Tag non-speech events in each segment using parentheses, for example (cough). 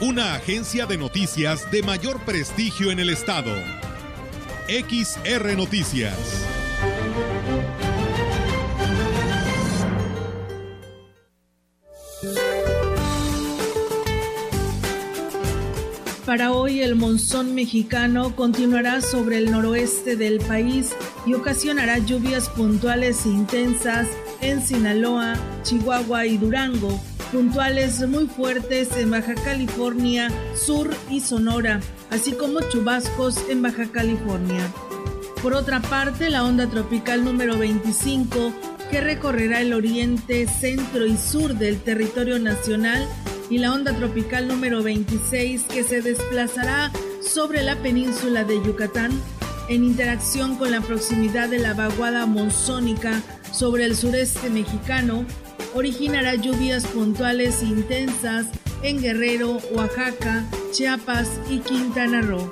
una agencia de noticias de mayor prestigio en el estado. XR Noticias. Para hoy el monzón mexicano continuará sobre el noroeste del país y ocasionará lluvias puntuales e intensas en Sinaloa, Chihuahua y Durango puntuales muy fuertes en Baja California Sur y Sonora, así como chubascos en Baja California. Por otra parte, la onda tropical número 25, que recorrerá el oriente, centro y sur del territorio nacional, y la onda tropical número 26, que se desplazará sobre la península de Yucatán, en interacción con la proximidad de la vaguada monzónica sobre el sureste mexicano, originará lluvias puntuales intensas en Guerrero, Oaxaca, Chiapas y Quintana Roo.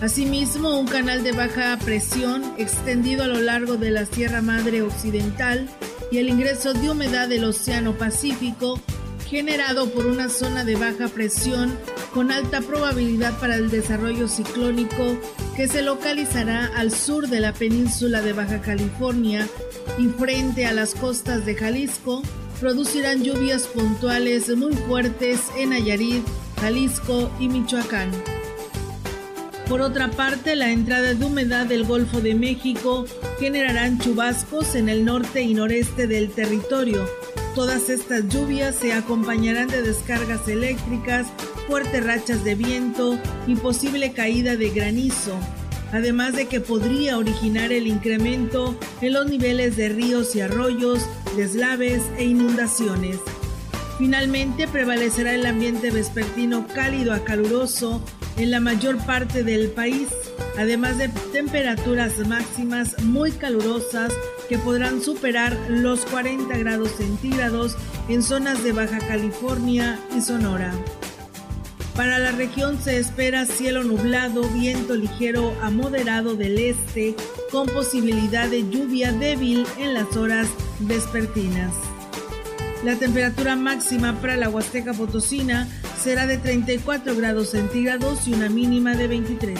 Asimismo, un canal de baja presión extendido a lo largo de la Sierra Madre Occidental y el ingreso de humedad del Océano Pacífico generado por una zona de baja presión con alta probabilidad para el desarrollo ciclónico que se localizará al sur de la península de Baja California y frente a las costas de Jalisco, producirán lluvias puntuales muy fuertes en Nayarit, Jalisco y Michoacán. Por otra parte, la entrada de humedad del Golfo de México generarán chubascos en el norte y noreste del territorio. Todas estas lluvias se acompañarán de descargas eléctricas, fuertes rachas de viento y posible caída de granizo, además de que podría originar el incremento en los niveles de ríos y arroyos, deslaves e inundaciones. Finalmente prevalecerá el ambiente vespertino cálido a caluroso en la mayor parte del país, además de temperaturas máximas muy calurosas que podrán superar los 40 grados centígrados en zonas de Baja California y Sonora. Para la región se espera cielo nublado, viento ligero a moderado del este, con posibilidad de lluvia débil en las horas vespertinas. La temperatura máxima para la Huasteca Potosina será de 34 grados centígrados y una mínima de 23.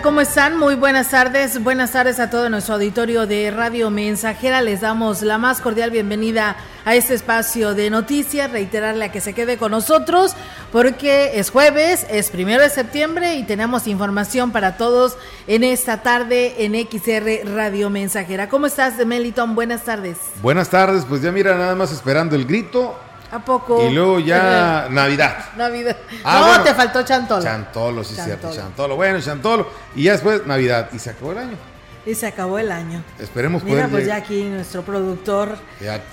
¿Cómo están? Muy buenas tardes. Buenas tardes a todo nuestro auditorio de Radio Mensajera. Les damos la más cordial bienvenida a este espacio de noticias. Reiterarle a que se quede con nosotros porque es jueves, es primero de septiembre y tenemos información para todos en esta tarde en XR Radio Mensajera. ¿Cómo estás, Meliton? Buenas tardes. Buenas tardes. Pues ya mira, nada más esperando el grito ¿A poco? Y luego ya Navidad. Navidad. Ah, no, te faltó Chantolo. Chantolo, sí, Chantolo. cierto. Chantolo. Bueno, Chantolo. Y ya después Navidad. Y se acabó el año. Y se acabó el año. Esperemos Mira, pues ya aquí nuestro productor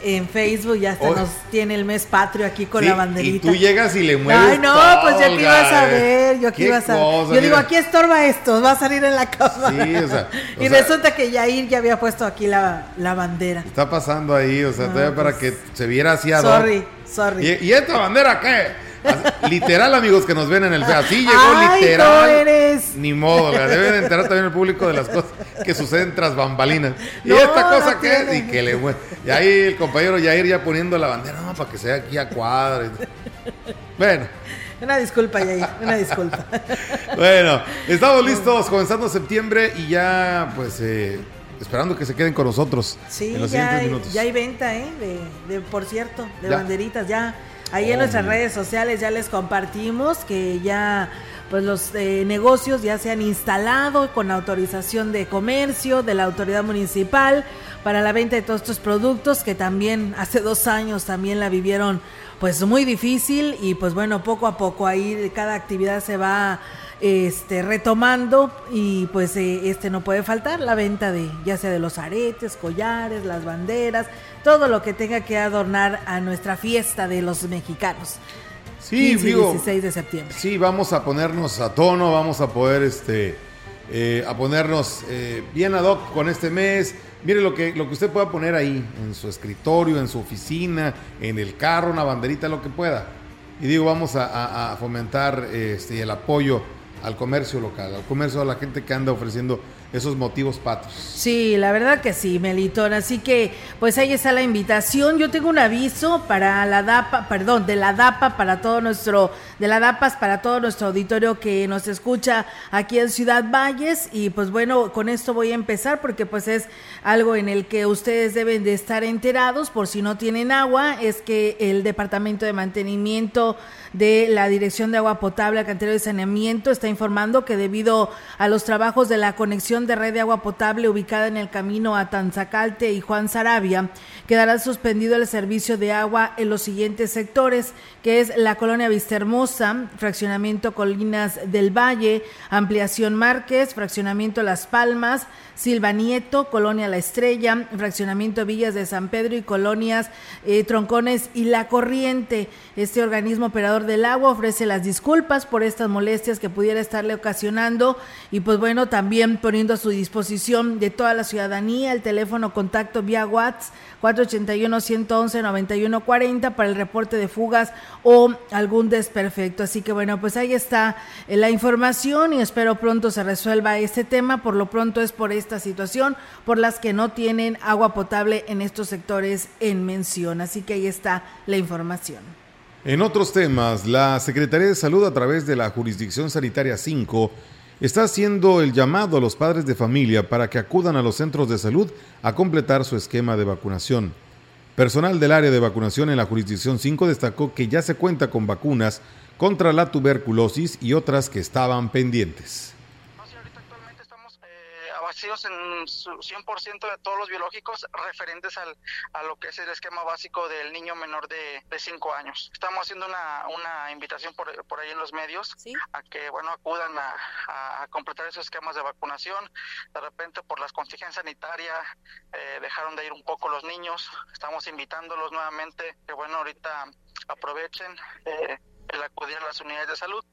en Facebook ya hasta nos tiene el mes patrio aquí con la banderita. Y tú llegas y le mueves. Ay, no, pues ya aquí vas a ver. Yo aquí vas a ver. Yo digo, aquí estorba esto, va a salir en la cama. Sí, o sea. (laughs) y resulta que Yair ya había puesto aquí la, la bandera. Está pasando ahí, o sea, todavía para pues, que se viera así a Sorry, sorry. ¿Y, ¿Y esta bandera qué? literal, amigos que nos ven en el Así llegó literal. eres. Ni modo, deben enterar también el público de las cosas que suceden tras bambalinas. ¿Y esta cosa qué? Y que le Y ahí el compañero Yair ya poniendo la bandera, no, para que sea aquí a cuadro. Bueno. Una disculpa, Yair, una disculpa. (laughs) bueno, estamos listos, comenzando septiembre y ya, pues, eh, esperando que se queden con nosotros sí, en los ya hay, minutos. Ya hay venta, ¿eh? De, por cierto, de banderitas, ya. Ahí en nuestras redes sociales ya les compartimos que ya pues los eh, negocios ya se han instalado con autorización de comercio de la autoridad municipal para la venta de todos estos productos que también hace dos años también la vivieron pues muy difícil y pues bueno poco a poco ahí cada actividad se va este retomando y pues eh, este no puede faltar la venta de ya sea de los aretes collares las banderas todo lo que tenga que adornar a nuestra fiesta de los mexicanos Sí, 16 de septiembre. Sí, vamos a ponernos a tono, vamos a poder este, eh, a ponernos eh, bien ad hoc con este mes. Mire lo que, lo que usted pueda poner ahí, en su escritorio, en su oficina, en el carro, una banderita, lo que pueda. Y digo, vamos a, fomentar este, el apoyo al comercio local, al comercio, a la gente que anda ofreciendo esos motivos patrios. Sí, la verdad que sí, Melitón. Así que, pues ahí está la invitación. Yo tengo un aviso para la DAPA, perdón, de la DAPA para todo nuestro, de la DAPAS para todo nuestro auditorio que nos escucha aquí en Ciudad Valles. Y pues bueno, con esto voy a empezar porque pues es algo en el que ustedes deben de estar enterados por si no tienen agua. Es que el Departamento de Mantenimiento de la Dirección de Agua Potable, Alcantarillado y Saneamiento está informando que debido a los trabajos de la conexión de red de agua potable ubicada en el camino a Tanzacalte y Juan Sarabia, quedará suspendido el servicio de agua en los siguientes sectores, que es la colonia Vistahermosa, fraccionamiento Colinas del Valle, ampliación Márquez, fraccionamiento Las Palmas, Silva Nieto, Colonia La Estrella, Fraccionamiento Villas de San Pedro y colonias eh, Troncones y La Corriente. Este organismo operador del agua ofrece las disculpas por estas molestias que pudiera estarle ocasionando y pues bueno, también poniendo a su disposición de toda la ciudadanía el teléfono contacto vía WhatsApp 481-111-9140 para el reporte de fugas o algún desperfecto. Así que bueno, pues ahí está eh, la información y espero pronto se resuelva este tema. Por lo pronto es por esta situación por las que no tienen agua potable en estos sectores en mención. Así que ahí está la información. En otros temas, la Secretaría de Salud a través de la Jurisdicción Sanitaria 5 está haciendo el llamado a los padres de familia para que acudan a los centros de salud a completar su esquema de vacunación. Personal del área de vacunación en la jurisdicción 5 destacó que ya se cuenta con vacunas contra la tuberculosis y otras que estaban pendientes en su 100% de todos los biológicos referentes al, a lo que es el esquema básico del niño menor de 5 años. Estamos haciendo una, una invitación por, por ahí en los medios a que, bueno, acudan a, a, completar esos esquemas de vacunación. De repente, por las contingencias sanitarias, eh, dejaron de ir un poco los niños. Estamos invitándolos nuevamente que, bueno, ahorita aprovechen eh, el acudir a las unidades de salud.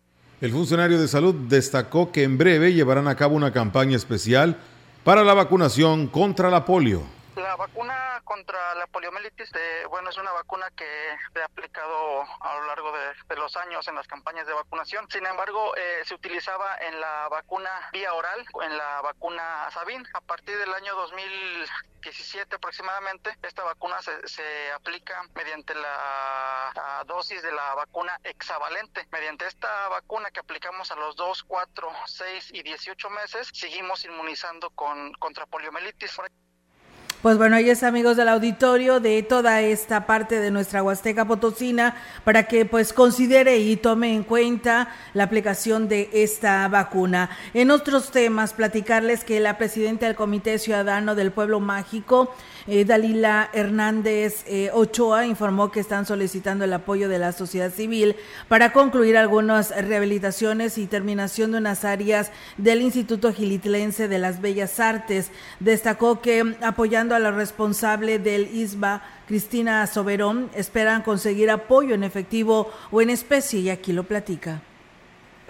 El funcionario de salud destacó que en breve llevarán a cabo una campaña especial para la vacunación contra la polio. La vacuna contra la poliomielitis, eh, bueno, es una vacuna que se ha aplicado a lo largo de, los años en las campañas de vacunación. Sin embargo, eh, se utilizaba en la vacuna vía oral, en la vacuna Sabin. A partir del año 2017 aproximadamente, esta vacuna se, se aplica mediante la, la, dosis de la vacuna hexavalente. Mediante esta vacuna que aplicamos a los 2, 4, 6 y 18 meses, seguimos inmunizando con, contra poliomielitis. Pues bueno, ahí es amigos del auditorio de toda esta parte de nuestra Huasteca Potosina para que pues considere y tome en cuenta la aplicación de esta vacuna. En otros temas, platicarles que la presidenta del Comité Ciudadano del Pueblo Mágico, eh, Dalila Hernández eh, Ochoa informó que están solicitando el apoyo de la sociedad civil para concluir algunas rehabilitaciones y terminación de unas áreas del Instituto Gilitlense de las Bellas Artes. Destacó que apoyando a la responsable del ISBA, Cristina Soberón, esperan conseguir apoyo en efectivo o en especie y aquí lo platica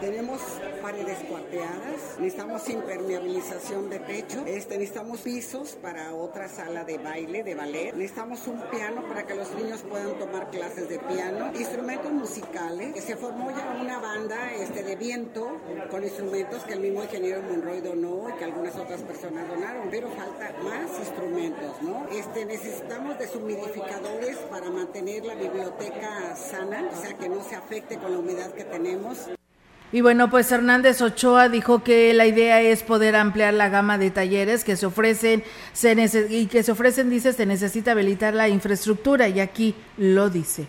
Tenemos paredes cuarteadas, necesitamos impermeabilización de techo, este, necesitamos pisos para otra sala de baile, de ballet, necesitamos un piano para que los niños puedan tomar clases de piano, instrumentos musicales, que se formó ya una banda este, de viento con instrumentos que el mismo ingeniero Monroy donó y que algunas otras personas donaron, pero falta más instrumentos, ¿no? Este, necesitamos deshumidificadores para mantener la biblioteca sana, o sea, que no se afecte con la humedad que tenemos. Y bueno, pues Hernández Ochoa dijo que la idea es poder ampliar la gama de talleres que se ofrecen se y que se ofrecen, dice, se necesita habilitar la infraestructura y aquí lo dice.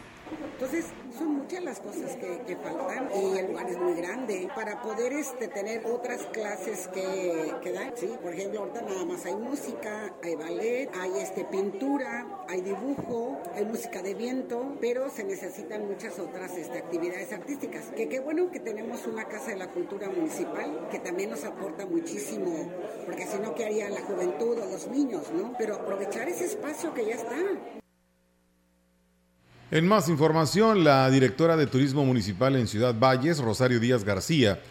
Muchas las cosas que, que faltan y el lugar es muy grande para poder este, tener otras clases que, que. Sí, por ejemplo, ahorita nada más hay música, hay ballet, hay este, pintura, hay dibujo, hay música de viento, pero se necesitan muchas otras este, actividades artísticas. Que qué bueno que tenemos una Casa de la Cultura Municipal que también nos aporta muchísimo, porque si no, ¿qué haría la juventud o los niños, no? Pero aprovechar ese espacio que ya está. En más información, la directora de Turismo Municipal en Ciudad Valles, Rosario Díaz García,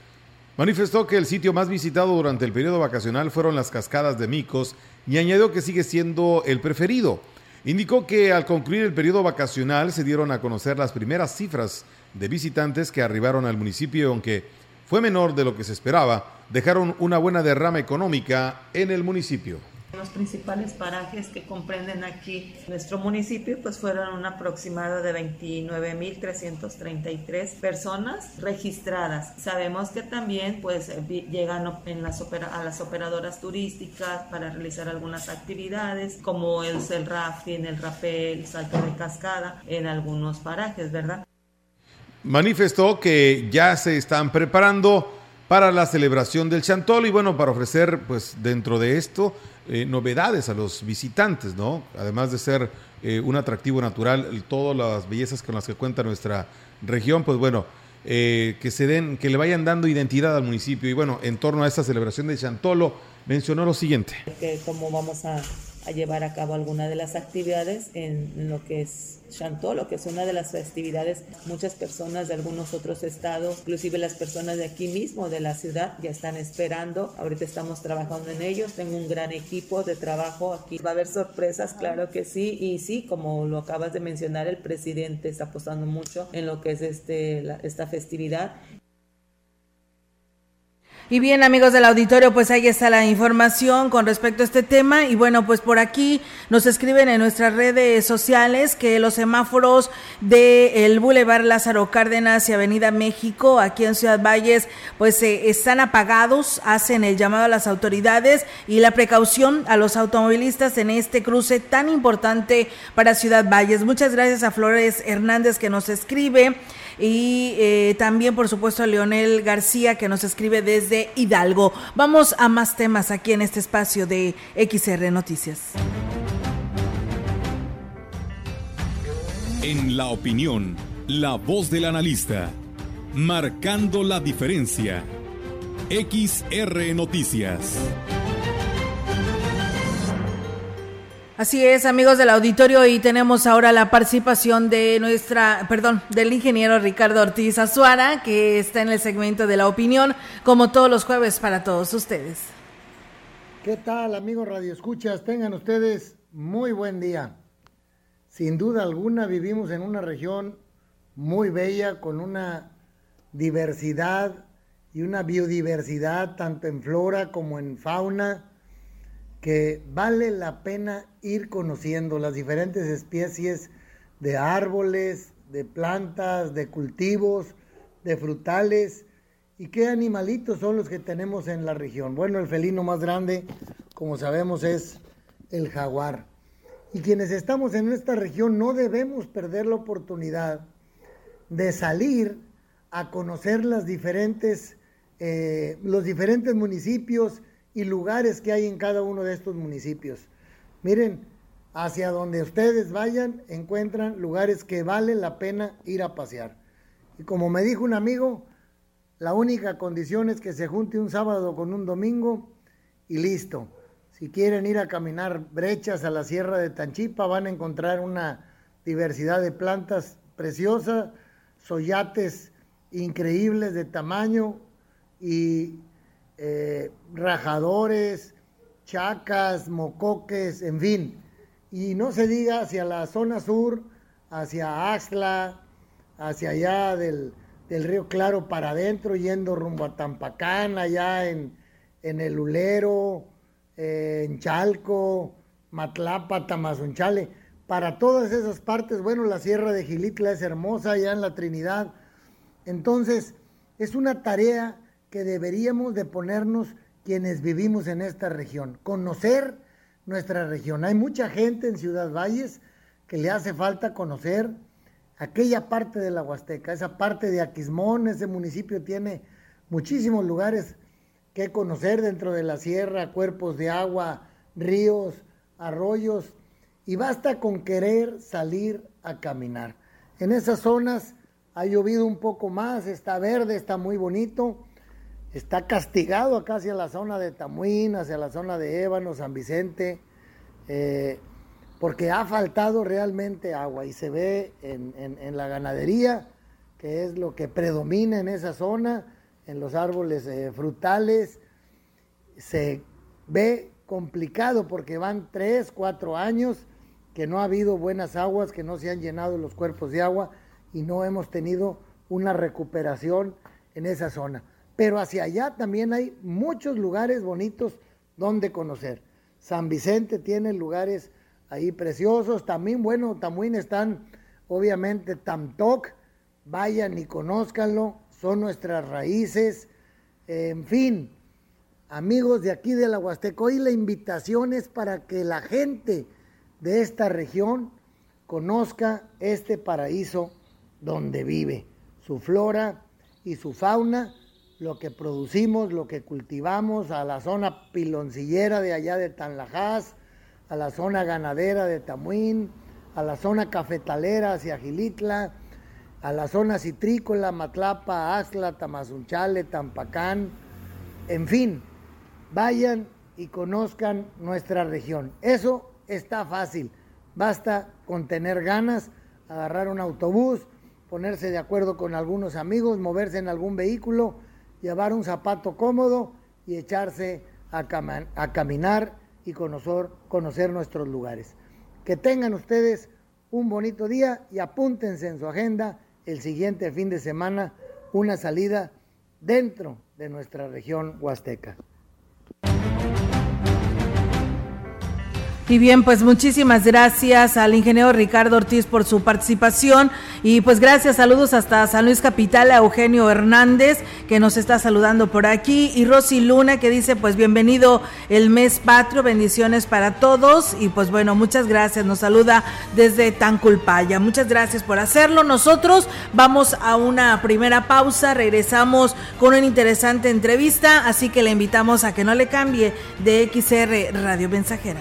manifestó que el sitio más visitado durante el periodo vacacional fueron las cascadas de Micos y añadió que sigue siendo el preferido. Indicó que al concluir el periodo vacacional se dieron a conocer las primeras cifras de visitantes que arribaron al municipio, aunque fue menor de lo que se esperaba, dejaron una buena derrama económica en el municipio. Los principales parajes que comprenden aquí nuestro municipio pues fueron un aproximado de 29.333 personas registradas. Sabemos que también pues llegan en las a las operadoras turísticas para realizar algunas actividades como el, el rafting, el rapel, el salto de cascada en algunos parajes, ¿verdad? Manifestó que ya se están preparando para la celebración del Chantolo y bueno, para ofrecer pues dentro de esto eh, novedades a los visitantes, ¿no? Además de ser eh, un atractivo natural, todas las bellezas con las que cuenta nuestra región, pues bueno, eh, que se den, que le vayan dando identidad al municipio. Y bueno, en torno a esta celebración de Chantolo, mencionó lo siguiente. Cómo vamos a, a llevar a cabo alguna de las actividades en lo que es lo que es una de las festividades. Muchas personas de algunos otros estados, inclusive las personas de aquí mismo, de la ciudad, ya están esperando. Ahorita estamos trabajando en ellos. Tengo un gran equipo de trabajo aquí. Va a haber sorpresas, claro que sí. Y sí, como lo acabas de mencionar, el presidente está apostando mucho en lo que es este, esta festividad y bien, amigos del auditorio, pues ahí está la información con respecto a este tema. Y bueno, pues por aquí nos escriben en nuestras redes sociales que los semáforos del el Boulevard Lázaro Cárdenas y Avenida México, aquí en Ciudad Valles, pues eh, están apagados, hacen el llamado a las autoridades y la precaución a los automovilistas en este cruce tan importante para Ciudad Valles. Muchas gracias a Flores Hernández que nos escribe y eh, también, por supuesto, a Leonel García que nos escribe desde Hidalgo. Vamos a más temas aquí en este espacio de XR Noticias. En la opinión, la voz del analista, marcando la diferencia. XR Noticias. Así es, amigos del auditorio, y tenemos ahora la participación de nuestra, perdón, del ingeniero Ricardo Ortiz Azuara, que está en el segmento de la opinión, como todos los jueves para todos ustedes. ¿Qué tal, amigos Radio Escuchas? Tengan ustedes muy buen día. Sin duda alguna vivimos en una región muy bella, con una diversidad y una biodiversidad, tanto en flora como en fauna que vale la pena ir conociendo las diferentes especies de árboles, de plantas, de cultivos, de frutales y qué animalitos son los que tenemos en la región. Bueno, el felino más grande, como sabemos, es el jaguar. Y quienes estamos en esta región no debemos perder la oportunidad de salir a conocer eh, los diferentes municipios y lugares que hay en cada uno de estos municipios. Miren, hacia donde ustedes vayan, encuentran lugares que vale la pena ir a pasear. Y como me dijo un amigo, la única condición es que se junte un sábado con un domingo y listo. Si quieren ir a caminar brechas a la Sierra de Tanchipa, van a encontrar una diversidad de plantas preciosas, soyates increíbles de tamaño y eh, rajadores, chacas, mocoques, en fin. Y no se diga hacia la zona sur, hacia Axla, hacia allá del, Río Claro para adentro, yendo rumbo a Tampacán, allá en, el Ulero, eh, en Chalco, Matlapa, Tamazunchale. Para todas esas partes, bueno, la Sierra de Gilitla es hermosa, allá en la Trinidad. Entonces, es una tarea deberíamos de ponernos quienes vivimos en esta región, conocer nuestra región. Hay mucha gente en Ciudad Valles que le hace falta conocer aquella parte de la Huasteca, esa parte de Aquismón, ese municipio tiene muchísimos lugares que conocer dentro de la sierra, cuerpos de agua, ríos, arroyos, y basta con querer salir a caminar. En esas zonas ha llovido un poco más, está verde, está muy bonito, está castigado acá hacia la zona de Tamuín, hacia la zona de Ébano, San Vicente, eh, porque ha faltado realmente agua y se ve en, la ganadería, que es lo que predomina en esa zona, en los árboles eh, frutales, se ve complicado porque van tres, cuatro años que no ha habido buenas aguas, que no se han llenado los cuerpos de agua y no hemos tenido una recuperación en esa zona. Pero hacia allá también hay muchos lugares bonitos donde conocer. San Vicente tiene lugares ahí preciosos. También, bueno, también están, obviamente, Tamtoc. Vayan y conózcanlo. Son nuestras raíces. En fin, amigos de aquí de la Huasteca, hoy la invitación es para que la gente de esta región conozca este paraíso donde vive, su flora y su fauna lo que producimos, lo que cultivamos, a la zona piloncillera de allá de Tanlajás, a la zona ganadera de Tamuín, a la zona cafetalera hacia Gilitla, a la zona citrícola, Matlapa, Axla, Tamazunchale, Tampacán, en fin, vayan y conozcan nuestra región. Eso está fácil, basta con tener ganas, agarrar un autobús, ponerse de acuerdo con algunos amigos, moverse en algún vehículo, llevar un zapato cómodo y echarse a, caminar y conocer, conocer nuestros lugares. Que tengan ustedes un bonito día y apúntense en su agenda el siguiente fin de semana una salida dentro de nuestra región huasteca. Y bien, pues muchísimas gracias al ingeniero Ricardo Ortiz por su participación. Y pues gracias, saludos hasta San Luis Capital a Eugenio Hernández que nos está saludando por aquí. Y Rosy Luna que dice pues bienvenido el mes patrio, bendiciones para todos. Y pues bueno, muchas gracias, nos saluda desde Tanculpaya, muchas gracias por hacerlo, nosotros vamos a una primera pausa, regresamos con una interesante entrevista, así que le invitamos a que no le cambie de XR Radio Mensajera.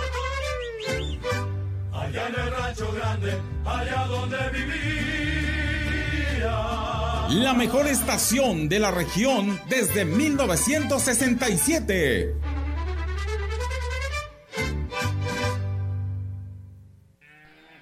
allá en el rancho grande, allá donde vivía. La mejor estación de la región desde 1967.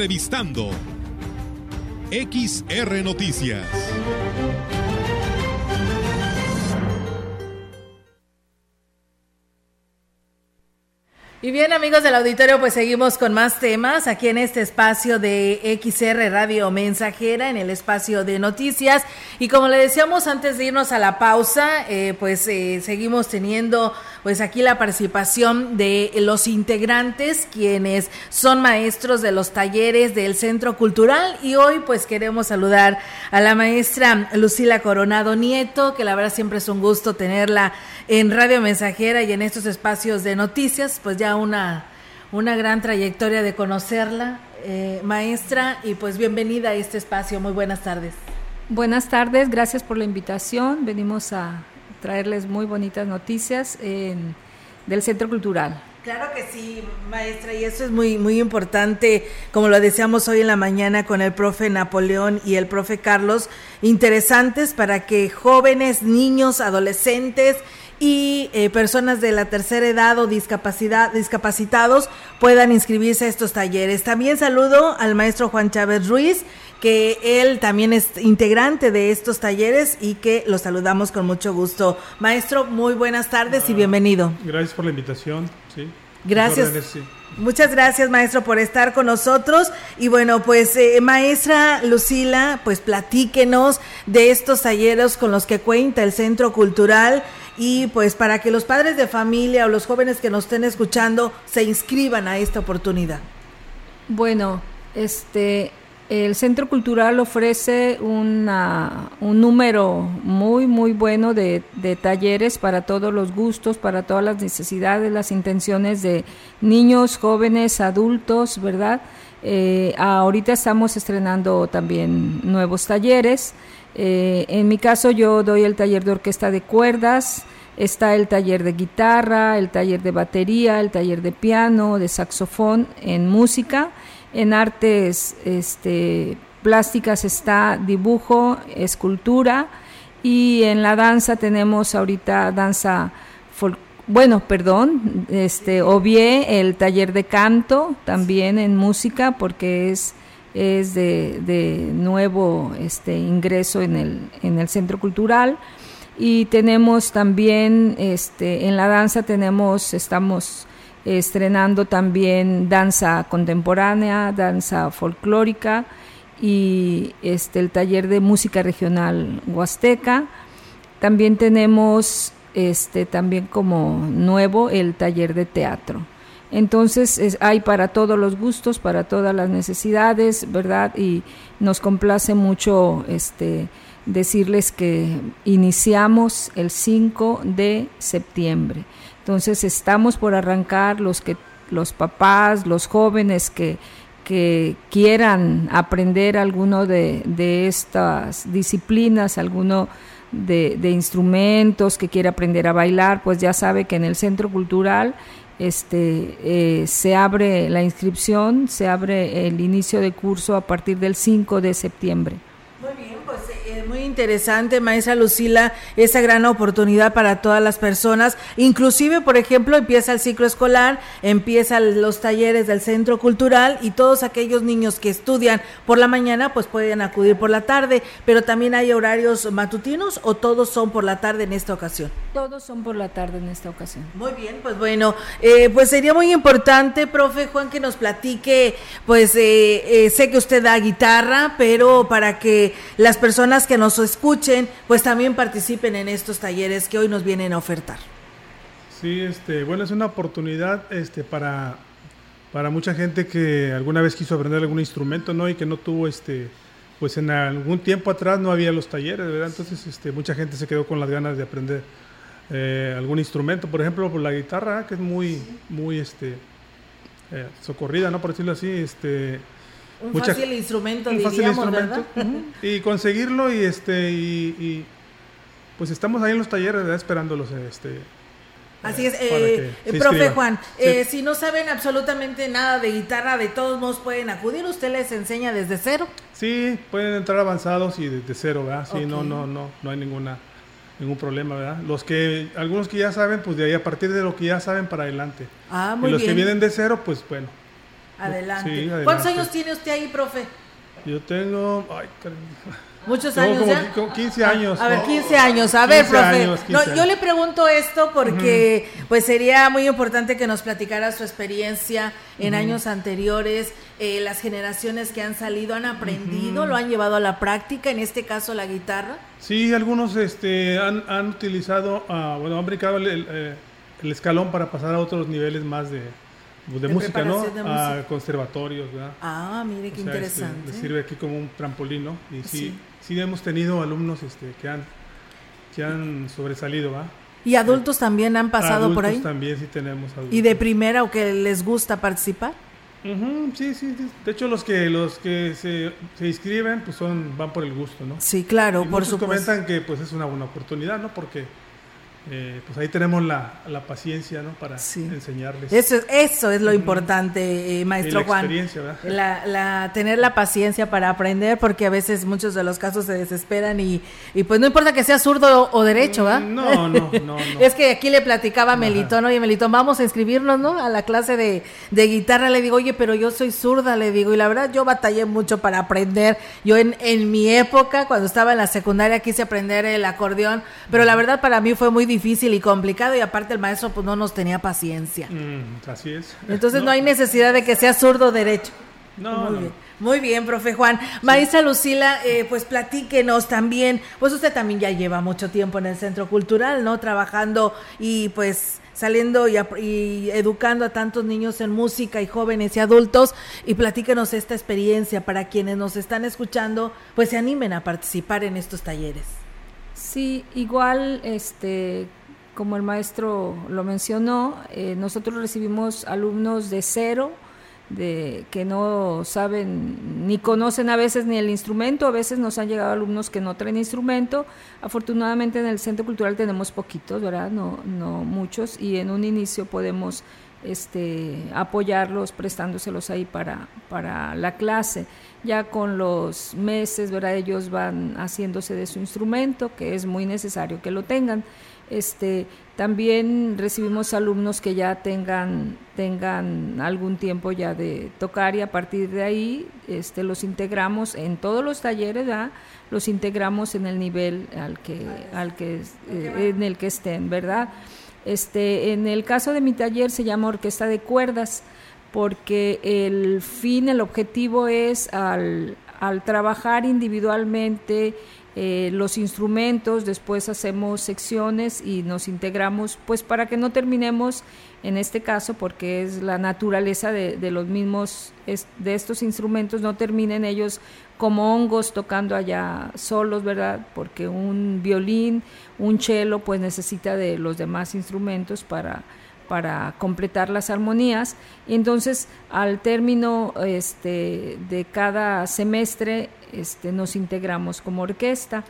Entrevistando. XR Noticias. Y bien amigos del auditorio, pues seguimos con más temas aquí en este espacio de XR Radio Mensajera, en el espacio de noticias. Y como le decíamos antes de irnos a la pausa, eh, pues eh, seguimos teniendo pues aquí la participación de los integrantes, quienes son maestros de los talleres del Centro Cultural. Y hoy pues queremos saludar a la maestra Lucila Coronado Nieto, que la verdad siempre es un gusto tenerla en Radio Mensajera y en estos espacios de noticias, pues ya una, una gran trayectoria de conocerla, eh, maestra, y pues bienvenida a este espacio. Muy buenas tardes. Buenas tardes, gracias por la invitación. Venimos a traerles muy bonitas noticias en, del Centro Cultural. Claro que sí, maestra, y eso es muy, muy importante, como lo decíamos hoy en la mañana con el profe Napoleón y el profe Carlos, interesantes para que jóvenes, niños, adolescentes y eh, personas de la tercera edad o discapacidad, discapacitados puedan inscribirse a estos talleres. También saludo al maestro Juan Chávez Ruiz, que él también es integrante de estos talleres y que lo saludamos con mucho gusto. Maestro, muy buenas tardes y bienvenido. Gracias por la invitación. Sí. Gracias. Muchas gracias, maestro, por estar con nosotros. Y bueno, pues, eh, maestra Lucila, pues platíquenos de estos talleres con los que cuenta el Centro Cultural y pues para que los padres de familia o los jóvenes que nos estén escuchando se inscriban a esta oportunidad. Bueno, este, el Centro Cultural ofrece un número muy, muy bueno de, talleres para todos los gustos, para todas las necesidades, las intenciones de niños, jóvenes, adultos, ¿verdad? Eh, ahorita estamos estrenando también nuevos talleres. Eh, en mi caso yo doy el taller de orquesta de cuerdas, está el taller de guitarra, el taller de batería, el taller de piano, de saxofón en música en artes este, plásticas está dibujo, escultura y en la danza tenemos ahorita danza bueno, perdón, este obvié el taller de canto también en música porque es es de, de nuevo este ingreso en el, en el centro cultural. Y tenemos también este en la danza tenemos estamos estrenando también danza contemporánea, danza folclórica y este el taller de música regional huasteca. También tenemos este también como nuevo el taller de teatro. Entonces hay para todos los gustos, para todas las necesidades, ¿verdad? Y nos complace mucho este decirles que iniciamos el 5 de septiembre. Entonces estamos por arrancar los que los papás, los jóvenes que, que quieran aprender alguno de, estas disciplinas, alguno de, instrumentos, que quiera aprender a bailar, pues ya sabe que en el Centro Cultural este, eh, se abre la inscripción, se abre el inicio de curso a partir del 5 de septiembre. Muy bien, pues eh, muy interesante, maestra Lucila, esa gran oportunidad para todas las personas. Inclusive, por ejemplo, empieza el ciclo escolar, empiezan los talleres del centro cultural y todos aquellos niños que estudian por la mañana, pues pueden acudir por la tarde, pero también hay horarios matutinos o todos son por la tarde en esta ocasión. Todos son por la tarde en esta ocasión. Muy bien, pues bueno, eh, pues sería muy importante, profe Juan, que nos platique, pues eh, sé que usted da guitarra, pero para que las personas que nos escuchen, pues también participen en estos talleres que hoy nos vienen a ofertar. Sí, este, bueno, es una oportunidad este, para, para mucha gente que alguna vez quiso aprender algún instrumento, ¿no? Y que no tuvo, este, pues en algún tiempo atrás no había los talleres. Entonces, este, mucha gente se quedó con las ganas de aprender eh, algún instrumento, por ejemplo, por la guitarra, que es muy, muy, este, eh, socorrida, ¿no? Por decirlo así, este un fácil instrumento, diríamos, ¿verdad? Y conseguirlo y este y, pues estamos ahí en los talleres esperándolos este Así es, eh, profe Juan, eh, si no saben absolutamente nada de guitarra, de todos modos pueden acudir, usted les enseña desde cero. Sí, pueden entrar avanzados y desde cero, ¿verdad? Sí, no, no, no, no hay ninguna ningún problema, ¿verdad? Los que, algunos que ya saben, pues de ahí a partir de lo que ya saben para adelante. Ah, muy y los que vienen de cero, pues bueno, Adelante. ¿Cuántos años tiene usted ahí, profe? Yo tengo. Ay, Muchos años ya. 15 años. A ver, 15 años. A ver, profe. no, yo le pregunto esto porque pues sería muy importante que nos platicara su experiencia en años anteriores, eh, las generaciones que han salido han aprendido, lo han llevado a la práctica, en este caso la guitarra. Sí, algunos este han, han utilizado, uh, bueno, han brincado el, eh, el escalón para pasar a otros niveles más de, de, música, ¿no? a conservatorios, ¿verdad? Ah, mire qué este, interesante. sirve aquí como un trampolín, ¿no? Y sí, sí, hemos tenido alumnos este, que han que han sobresalido, ¿va? ¿Y adultos también han pasado por ahí? también sí tenemos adultos. ¿Y de primera o que les gusta participar? sí, sí, De hecho, los que los que se, se, inscriben, pues son van por el gusto, ¿no? Sí, claro, por supuesto. comentan que pues es una buena oportunidad, ¿no? Porque eh, pues ahí tenemos la, la paciencia ¿no? para enseñarles. Eso, eso es lo importante, eh, maestro Juan. La, la, tener la paciencia para aprender, porque a veces muchos de los casos se desesperan y, y pues no importa que sea zurdo o, derecho, ¿va? Mm, no, no, no, (laughs) es que aquí le platicaba a Melitón, oye Melitón, vamos a inscribirnos, ¿no? A la clase de, de guitarra, le digo, oye, pero yo soy zurda, le digo, y la verdad yo batallé mucho para aprender. Yo en, en mi época, cuando estaba en la secundaria, quise aprender el acordeón, pero la verdad para mí fue muy difícil y complicado y aparte el maestro pues no nos tenía paciencia. Mm, así es. Entonces no, hay necesidad de que sea zurdo derecho. No, muy bien. Muy bien, profe Juan. Maestra Lucila, eh, pues platíquenos también, pues usted también ya lleva mucho tiempo en el Centro Cultural, ¿no? Trabajando y pues saliendo y, y, educando a tantos niños en música y jóvenes y adultos y platíquenos esta experiencia para quienes nos están escuchando, pues se animen a participar en estos talleres. Sí, igual, este, como el maestro lo mencionó, eh, nosotros recibimos alumnos de cero, de que no saben ni conocen a veces ni el instrumento, a veces nos han llegado alumnos que no traen instrumento. Afortunadamente en el Centro Cultural tenemos poquitos, ¿verdad? No, no muchos, y en un inicio podemos este, apoyarlos prestándoselos ahí para, para la clase. Ya con los meses, ¿verdad? Ellos van haciéndose de su instrumento, que es muy necesario que lo tengan. Este, también recibimos alumnos que ya tengan, tengan algún tiempo ya de tocar y a partir de ahí este, los integramos en todos los talleres, ¿verdad? los integramos en el nivel al que, al que, eh, en el que estén, ¿verdad? Este, en el caso de mi taller se llama orquesta de cuerdas porque el fin, el objetivo es al, trabajar individualmente eh, los instrumentos, después hacemos secciones y nos integramos, pues para que no terminemos en este caso, porque es la naturaleza de, los mismos, de estos instrumentos, no terminen ellos como hongos tocando allá solos, ¿verdad? Porque un violín, un cello, pues necesita de los demás instrumentos para, para completar las armonías. entonces, al término este, de cada semestre, este, nos integramos como orquesta.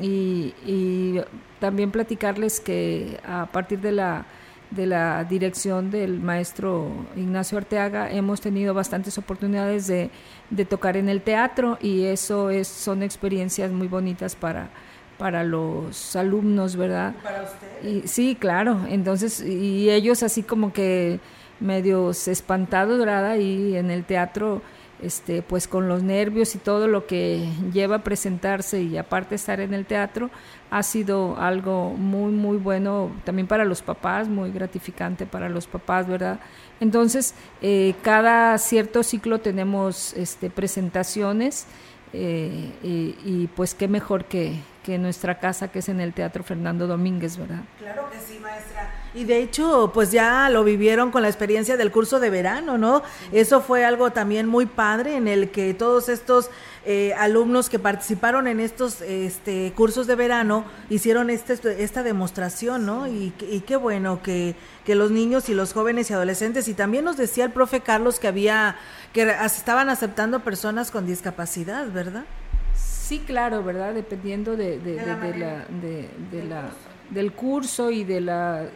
Y, y también platicarles que a partir de la de la dirección del maestro Ignacio Arteaga, hemos tenido bastantes oportunidades de, de tocar en el teatro y eso es, son experiencias muy bonitas para, para los alumnos, ¿verdad? Para usted. Y, sí, claro. Entonces, y ellos así como que medios espantados, ¿verdad? Y en el teatro, este, pues con los nervios y todo lo que lleva a presentarse y aparte estar en el teatro, ha sido algo muy, muy bueno también para los papás, muy gratificante para los papás, ¿verdad? Entonces, eh, cada cierto ciclo tenemos este, presentaciones eh, y, y, pues qué mejor que, que nuestra casa que es en el Teatro Fernando Domínguez, ¿verdad? Claro que sí, maestra. Y de hecho, pues ya lo vivieron con la experiencia del curso de verano, ¿no? Eso fue algo también muy padre en el que todos estos eh, alumnos que participaron en estos este, cursos de verano hicieron este, esta demostración, ¿no? Y, y qué bueno que, que los niños y los jóvenes y adolescentes, y también nos decía el profe Carlos que había, que estaban aceptando personas con discapacidad, ¿verdad? Sí, claro, ¿verdad? Dependiendo de, de, de, de la, de, la, del curso y de la,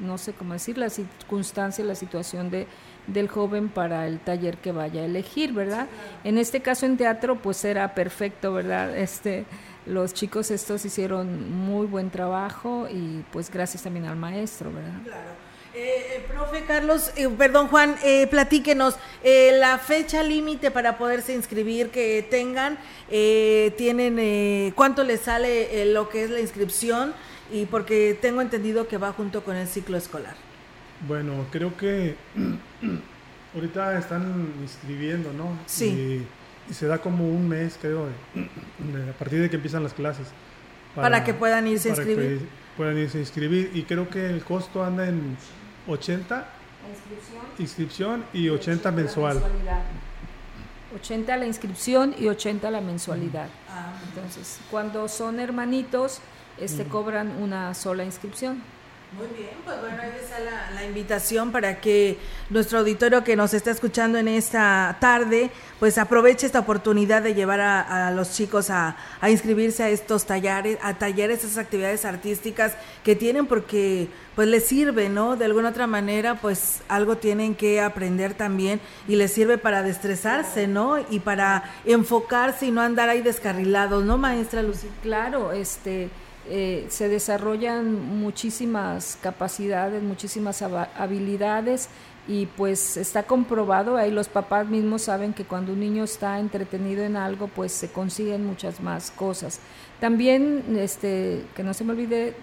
no sé cómo decir, la circunstancia, la situación de, del joven para el taller que vaya a elegir, ¿verdad? En este caso en teatro, pues era perfecto, ¿verdad? Este, los chicos estos hicieron muy buen trabajo y pues gracias también al maestro, ¿verdad? Claro. Eh, eh, profe Carlos, eh, perdón Juan, eh, platíquenos la fecha límite para poderse inscribir que tengan, tienen cuánto les sale lo que es la inscripción y porque tengo entendido que va junto con el ciclo escolar. Bueno, creo que (clears throat) ahorita están inscribiendo, ¿no? Sí. Y, y se da como un mes, creo, de, a partir de que empiezan las clases. Para, que puedan irse a inscribir. Que puedan irse a inscribir y creo que el costo anda en 80 inscripción, inscripción y 80 mensual. Mensualidad. 80 la inscripción y 80 la mensualidad. Ah, Entonces, cuando son hermanitos, este cobran una sola inscripción. Muy bien, pues bueno, ahí está la, la, invitación para que nuestro auditorio que nos está escuchando en esta tarde, pues aproveche esta oportunidad de llevar a, los chicos a, inscribirse a estos talleres, a talleres, esas actividades artísticas que tienen porque pues les sirve, ¿no? De alguna otra manera, pues algo tienen que aprender también y les sirve para destresarse, ¿no? Y para enfocarse y no andar ahí descarrilados, ¿no, maestra Lucía? Claro, este... Eh, se desarrollan muchísimas capacidades, muchísimas habilidades y pues está comprobado, ahí los papás mismos saben que cuando un niño está entretenido en algo, pues se consiguen muchas más cosas. También, este, que no se me olvide,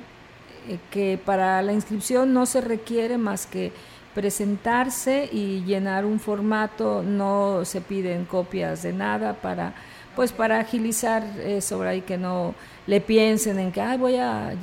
eh, que para la inscripción no se requiere más que presentarse y llenar un formato, no se piden copias de nada para pues para agilizar eso, ¿verdad? y que no le piensen en que Ay, voy a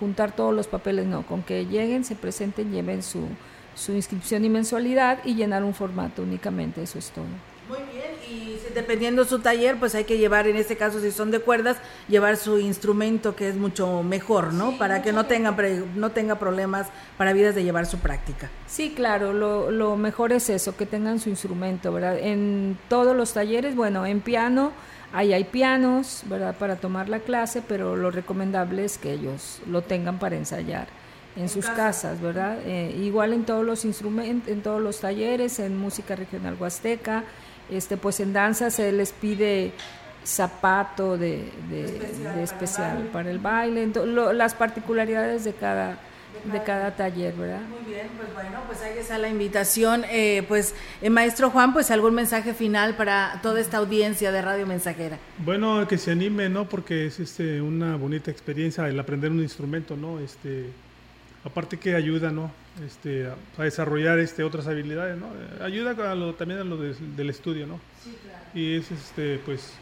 juntar todos los papeles, no, con que lleguen, se presenten, lleven su, su inscripción y mensualidad y llenar un formato únicamente, eso es todo. Muy bien, y dependiendo su taller, pues hay que llevar, en este caso, si son de cuerdas, llevar su instrumento que es mucho mejor, ¿no? Sí, para que no tenga, no tenga problemas para vidas de llevar su práctica. Sí, claro, lo, lo mejor es eso, que tengan su instrumento, ¿verdad? En todos los talleres, bueno, en piano, Ahí hay pianos, ¿verdad? Para tomar la clase, pero lo recomendable es que ellos lo tengan para ensayar en, en sus casa. casas, ¿verdad? Eh, igual en todos los instrumentos, en todos los talleres, en música regional huasteca, este, pues en danza se les pide zapato de, de especial, de especial para el baile, para el baile lo, las particularidades de cada de cada taller, ¿verdad? Muy bien, pues bueno, pues ahí está la invitación. Eh, pues, eh, maestro Juan, pues algún mensaje final para toda esta audiencia de Radio Mensajera. Bueno, que se anime, ¿no? Porque es este, una bonita experiencia el aprender un instrumento, ¿no? Este, aparte que ayuda, ¿no? Este, a, a desarrollar este, otras habilidades, ¿no? Ayuda a lo, también a lo de, del estudio, ¿no? Sí, claro. Y es, este, pues,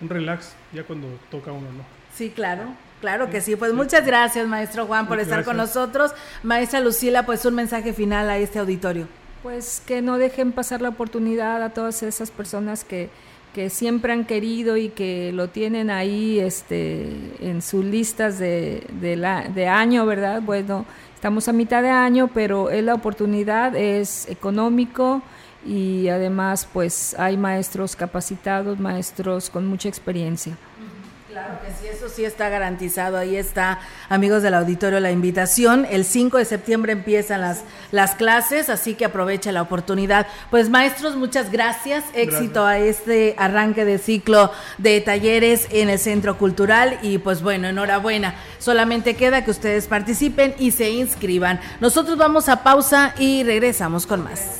un relax ya cuando toca uno, ¿no? Sí, claro. Claro que sí, pues muchas gracias, maestro Juan, por estar con nosotros. Maestra Lucila, pues un mensaje final a este auditorio. Pues que no dejen pasar la oportunidad a todas esas personas que, que siempre han querido y que lo tienen ahí este, en sus listas de, de, la, de año, ¿verdad? Bueno, estamos a mitad de año, pero es la oportunidad, es económico y además pues hay maestros capacitados, maestros con mucha experiencia. Claro que sí, eso sí está garantizado. Ahí está, amigos del auditorio, la invitación. El 5 de septiembre empiezan las, las clases, así que aprovecha la oportunidad. Pues maestros, muchas gracias. Éxito a este arranque de ciclo de talleres en el Centro Cultural y pues bueno, enhorabuena. Solamente queda que ustedes participen y se inscriban. Nosotros vamos a pausa y regresamos con más.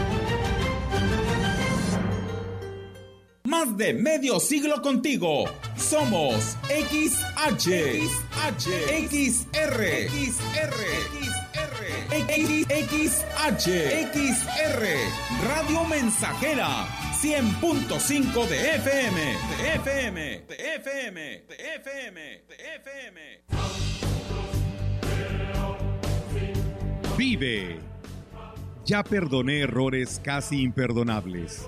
Más de medio siglo contigo. Somos XH, XH, XR, XR, XR, XH, XR, Radio Mensajera. 100.5 de FM, de FM, de FM, de FM, de FM. Vive. Ya perdoné errores casi imperdonables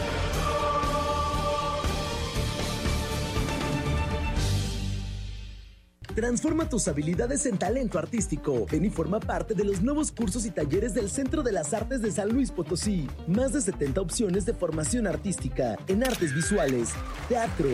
Transforma tus habilidades en talento artístico. Ven y forma parte de los nuevos cursos y talleres del Centro de las Artes de San Luis Potosí. Más de 70 opciones de formación artística en artes visuales, teatro,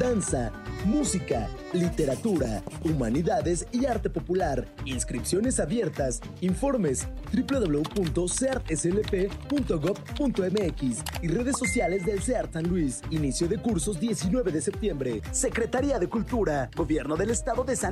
danza, música, literatura, humanidades y arte popular. Inscripciones abiertas. Informes www.ceartslp.gov.mx y redes sociales del CEART San Luis. Inicio de cursos 19 de septiembre. Secretaría de Cultura, Gobierno del Estado de San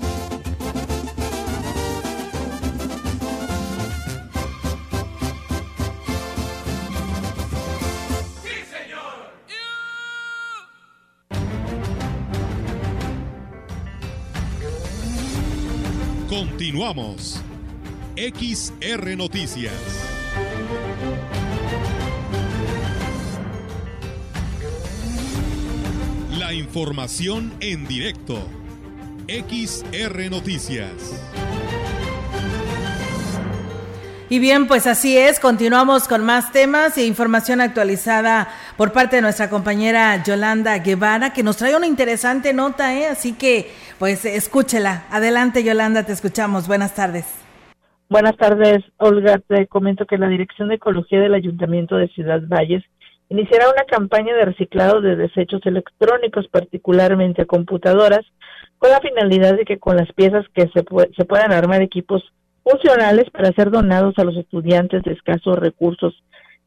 Continuamos. XR Noticias. La información en directo. XR Noticias. Y bien, pues así es, continuamos con más temas e información actualizada por parte de nuestra compañera Yolanda Guevara, que nos trae una interesante nota, ¿eh? así que pues escúchela. Adelante Yolanda, te escuchamos. Buenas tardes. Buenas tardes, Olga. Te comento que la Dirección de Ecología del Ayuntamiento de Ciudad Valles iniciará una campaña de reciclado de desechos electrónicos, particularmente computadoras, con la finalidad de que con las piezas que se, se puedan armar equipos funcionales para ser donados a los estudiantes de escasos recursos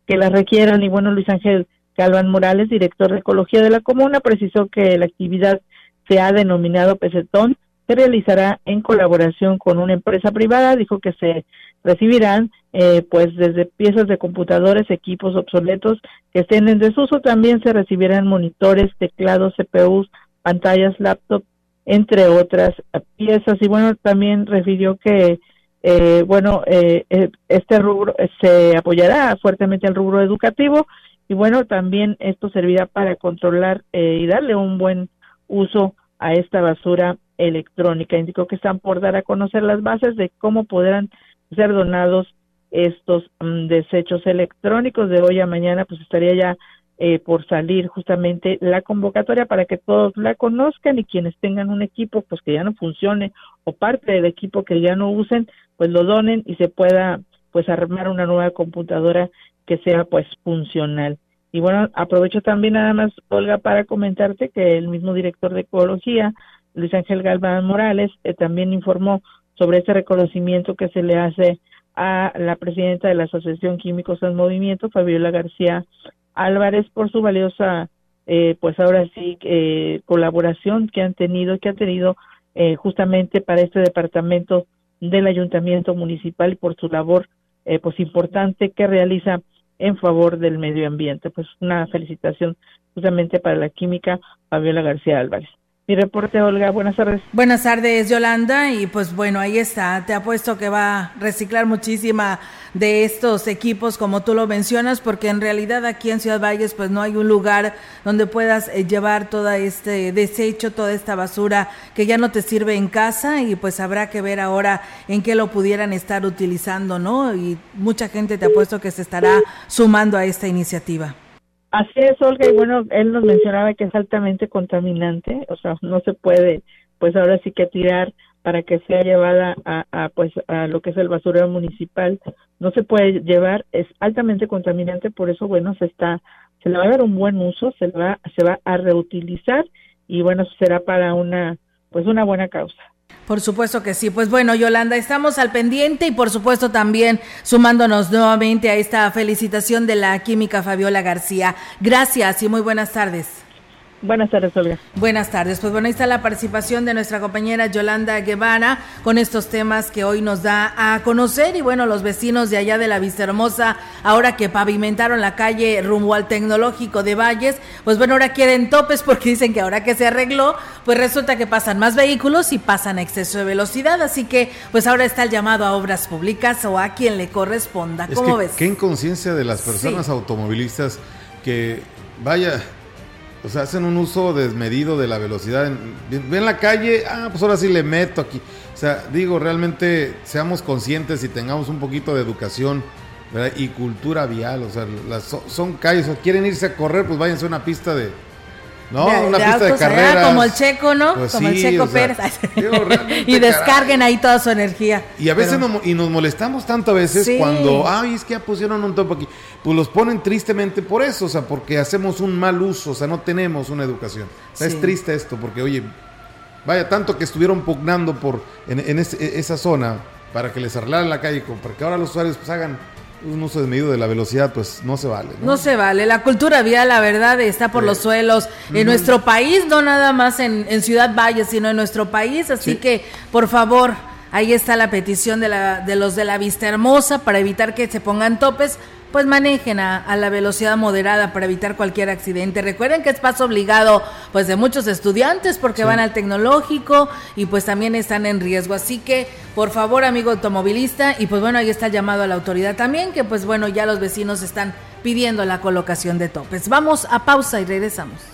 que las requieran. Y bueno, Luis Ángel Calván Morales, director de Ecología de la Comuna, precisó que la actividad se ha denominado Pesetón, se realizará en colaboración con una empresa privada. Dijo que se recibirán eh, pues desde piezas de computadores, equipos obsoletos que estén en desuso, también se recibirán monitores, teclados, CPUs, pantallas, laptop, entre otras piezas. Y bueno, también refirió que eh, bueno, eh, eh, este rubro se apoyará fuertemente al rubro educativo y bueno, también esto servirá para controlar y darle un buen uso a esta basura electrónica. Indicó que están por dar a conocer las bases de cómo podrán ser donados estos mm, desechos electrónicos de hoy a mañana, pues estaría ya eh, por salir justamente la convocatoria para que todos la conozcan y quienes tengan un equipo pues que ya no funcione o parte del equipo que ya no usen pues lo donen y se pueda pues armar una nueva computadora que sea pues funcional. Y bueno, aprovecho también nada más, Olga, para comentarte que el mismo director de ecología, Luis Ángel Galván Morales, eh, también informó sobre este reconocimiento que se le hace a la presidenta de la Asociación Químicos en Movimiento, Fabiola García Álvarez por su valiosa, eh, pues ahora sí, eh, colaboración que han tenido, que han tenido eh, justamente para este departamento del ayuntamiento municipal y por su labor, eh, pues importante que realiza en favor del medio ambiente. Pues una felicitación justamente para la química Fabiola García Álvarez. Mi reporte, Olga, buenas tardes. Buenas tardes, Yolanda. Y pues bueno, ahí está. Te apuesto que va a reciclar muchísima de estos equipos, como tú lo mencionas, porque en realidad aquí en Ciudad Valles, pues no hay un lugar donde puedas eh, llevar todo este desecho, toda esta basura que ya no te sirve en casa y pues habrá que ver ahora en qué lo pudieran estar utilizando, ¿no? Y mucha gente te apuesto que se estará sumando a esta iniciativa. Así es, Olga, y bueno, él nos mencionaba que es altamente contaminante, o sea, no se puede, pues ahora sí que tirar para que sea llevada a, a, pues a lo que es el basurero municipal, no se puede llevar, es altamente contaminante, por eso bueno, se está se le va a dar un buen uso, se va se va a reutilizar y bueno, será para una pues una buena causa. Por supuesto que sí. Pues bueno, Yolanda, estamos al pendiente y por supuesto también sumándonos nuevamente a esta felicitación de la química Fabiola García. Gracias y muy buenas tardes. Buenas tardes, Olga. Buenas tardes. Pues bueno, ahí está la participación de nuestra compañera Yolanda Guevara con estos temas que hoy nos da a conocer. Y bueno, los vecinos de allá de la Vista Hermosa, ahora que pavimentaron la calle rumbo al tecnológico de Valles, pues bueno, ahora quieren topes porque dicen que ahora que se arregló, pues resulta que pasan más vehículos y pasan a exceso de velocidad. Así que, pues ahora está el llamado a obras públicas o a quien le corresponda. ¿Cómo ves? Qué inconsciencia de las personas automovilistas que, vaya O sea, hacen un uso desmedido de la velocidad. Ven la calle, ah, pues ahora sí le meto aquí. O sea, digo, realmente seamos conscientes y tengamos un poquito de educación y cultura vial. O sea, las, son calles, o quieren irse a correr, pues váyanse a una pista de, ¿no? una pista de carreras. como el Checo, ¿no? Pues como sí, el Checo o sea, Pérez. (laughs) y descarguen ahí toda su energía. Y a veces Pero- nos, y nos molestamos tanto a veces Sí. cuando, ay, es que ya pusieron un topo aquí. Pues los ponen tristemente por eso, o sea, porque hacemos un mal uso, o sea, no tenemos una educación. O sea, Sí. Es triste esto, porque, oye, vaya, tanto que estuvieron pugnando por en, en ese- esa zona para que les arreglaran la calle, para que ahora los usuarios pues hagan un uso desmedido de la velocidad, pues no se vale. ¿no? No se vale. La cultura vial, la verdad, está por Sí. los suelos en nuestro país, no nada más en, en Ciudad Valle, sino en nuestro país. Así Sí. que, por favor, ahí está la petición de, la, de los de la Vista Hermosa para evitar que se pongan topes. Pues manejen a, a la velocidad moderada para evitar cualquier accidente. Recuerden que es paso obligado pues de muchos estudiantes porque Sí. van al tecnológico y pues también están en riesgo. Así que por favor amigo automovilista y pues bueno ahí está el llamado a la autoridad también que pues bueno ya los vecinos están pidiendo la colocación de topes. Vamos a pausa y regresamos.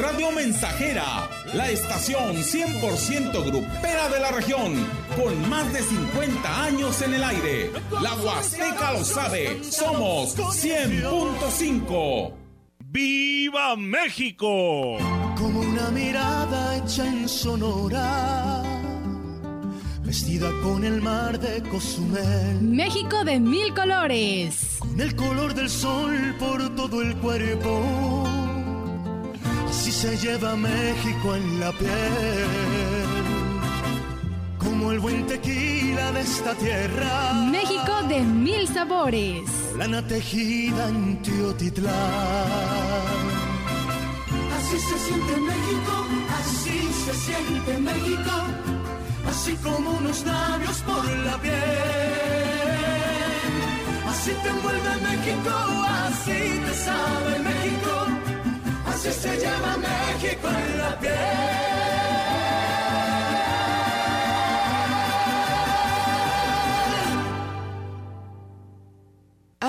Radio Mensajera, la estación 100% grupera de la región, con más de 50 años en el aire. La Huasteca lo sabe, somos 100.5. ¡Viva México! Como una mirada hecha en Sonora, vestida con el mar de Cozumel, México de mil colores. con el color del sol por todo el cuerpo. Así se lleva México en la piel, como el buen tequila de esta tierra. México de mil sabores. Lana tejida en Teotitlán. Así se siente México, así se siente México, así como unos labios por la piel. Así te envuelve México, así te sabe México, así se llama México en la piel.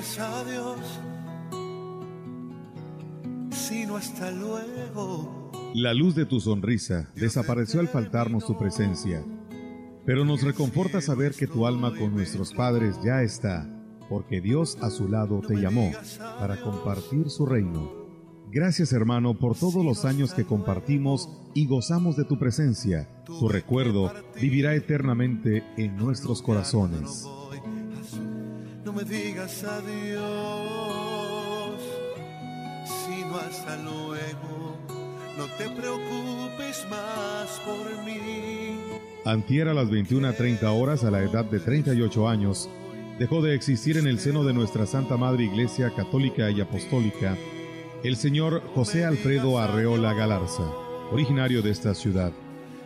Digas adiós, sino hasta luego. La luz de tu sonrisa desapareció al faltarnos tu presencia, pero nos reconforta saber que tu alma con nuestros padres ya está, porque Dios a su lado te llamó para compartir su reino. Gracias hermano por todos los años que compartimos y gozamos de tu presencia. Tu recuerdo vivirá eternamente en nuestros corazones. No me digas adiós, sino hasta luego. No te preocupes más por mí. Antier a las 21.30 horas a la edad de 38 años, dejó de existir en el seno de nuestra Santa Madre Iglesia Católica y Apostólica el señor José Alfredo Arreola Galarza, originario de esta ciudad.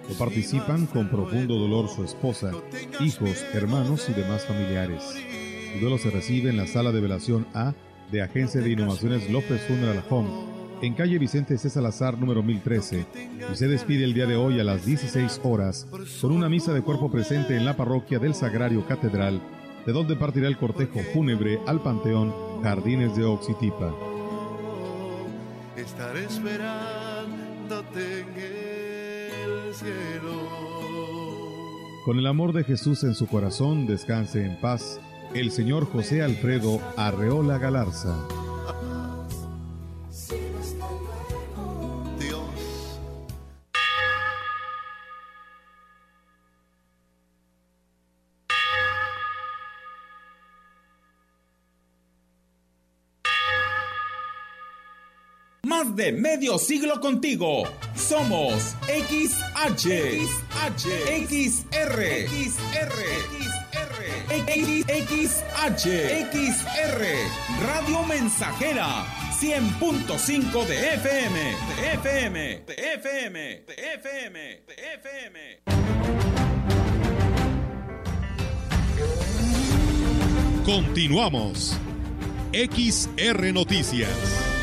Lo participan con profundo dolor su esposa, hijos, hermanos y demás familiares. El duelo se recibe en la sala de velación A de Agencia de Innovaciones López Funeral Home, en calle Vicente C. Salazar número 1013, y se despide el día de hoy a las 16 horas con una misa de cuerpo presente en la parroquia del Sagrario Catedral, de donde partirá el cortejo fúnebre al Panteón Jardines de Oxitipa. estaré esperándote en el cielo. Con el amor de Jesús en su corazón, descanse en paz el señor José Alfredo Arreola Galarza. Más de medio siglo contigo. Somos XH, XH, XR, XR, XR, XR, Radio Mensajera. 100.5 de FM, de FM, de FM, de FM, de FM. Continuamos. XR Noticias.